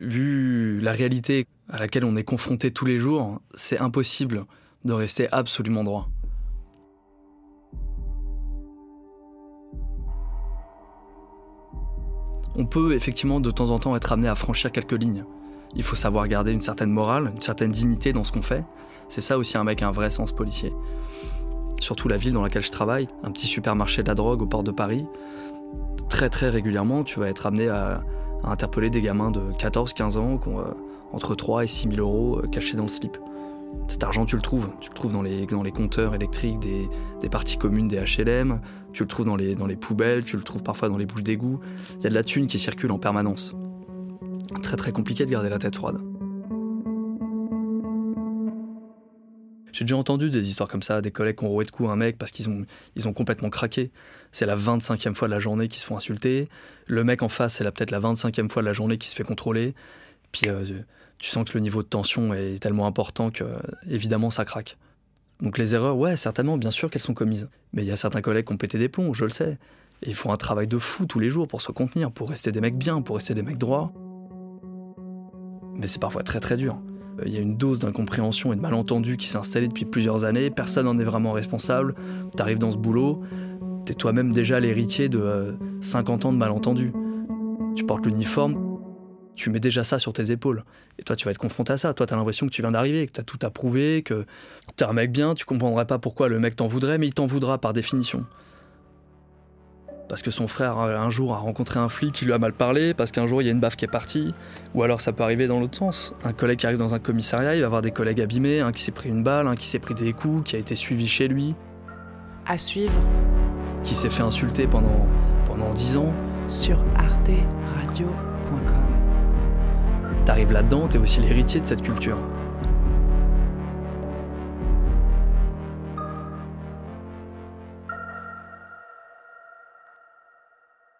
Vu la réalité à laquelle on est confronté tous les jours, c'est impossible de rester absolument droit. On peut effectivement de temps en temps être amené à franchir quelques lignes. Il faut savoir garder une certaine morale, une certaine dignité dans ce qu'on fait. C'est ça aussi un mec un vrai sens policier. Surtout la ville dans laquelle je travaille, un petit supermarché de la drogue au port de Paris. Très très régulièrement, tu vas être amené à, interpeller des gamins de 14-15 ans qui ont euh, entre 3 et 6 000 euros euh, cachés dans le slip. Cet argent, tu le trouves. Tu le trouves dans les, compteurs électriques des, des parties communes des HLM, tu le trouves dans les, dans les poubelles, tu le trouves parfois dans les bouches d'égout. Il y a de la thune qui circule en permanence. Très très compliqué de garder la tête froide. J'ai déjà entendu des histoires comme ça, des collègues qui ont roué de coups un mec parce qu'ils ont, complètement craqué. C'est la 25e fois de la journée qu'ils se font insulter. Le mec en face, c'est peut-être la 25e fois de la journée qui se fait contrôler. Puis euh, tu sens que le niveau de tension est tellement important que, évidemment, ça craque. Donc les erreurs, ouais, certainement, bien sûr qu'elles sont commises. Mais il y a certains collègues qui ont pété des plombs, je le sais. Et ils font un travail de fou tous les jours pour se contenir, pour rester des mecs bien, pour rester des mecs droits. Mais c'est parfois très très dur. Il y a une dose d'incompréhension et de malentendu qui s'est installée depuis plusieurs années, personne n'en est vraiment responsable. T'arrives dans ce boulot, t'es toi-même déjà l'héritier de 50 euh, ans de malentendus. Tu portes l'uniforme, tu mets déjà ça sur tes épaules. Et toi, tu vas être confronté à ça. Toi, tu as l'impression que tu viens d'arriver, que tu as tout approuvé, que tu es un mec bien, tu comprendrais pas pourquoi le mec t'en voudrait, mais il t'en voudra par définition. Parce que son frère, euh, un jour, a rencontré un flic qui lui a mal parlé, parce qu'un jour, il y a une baffe qui est partie. Ou alors, ça peut arriver dans l'autre sens. Un collègue qui arrive dans un commissariat, il va avoir des collègues abîmés, un qui s'est pris une balle, un qui s'est pris des coups, qui a été suivi chez lui. À suivre. Qui s'est fait insulter pendant, pendant 10 ans. Sur arteradio.com. T'arrives là-dedans, t'es aussi l'héritier de cette culture.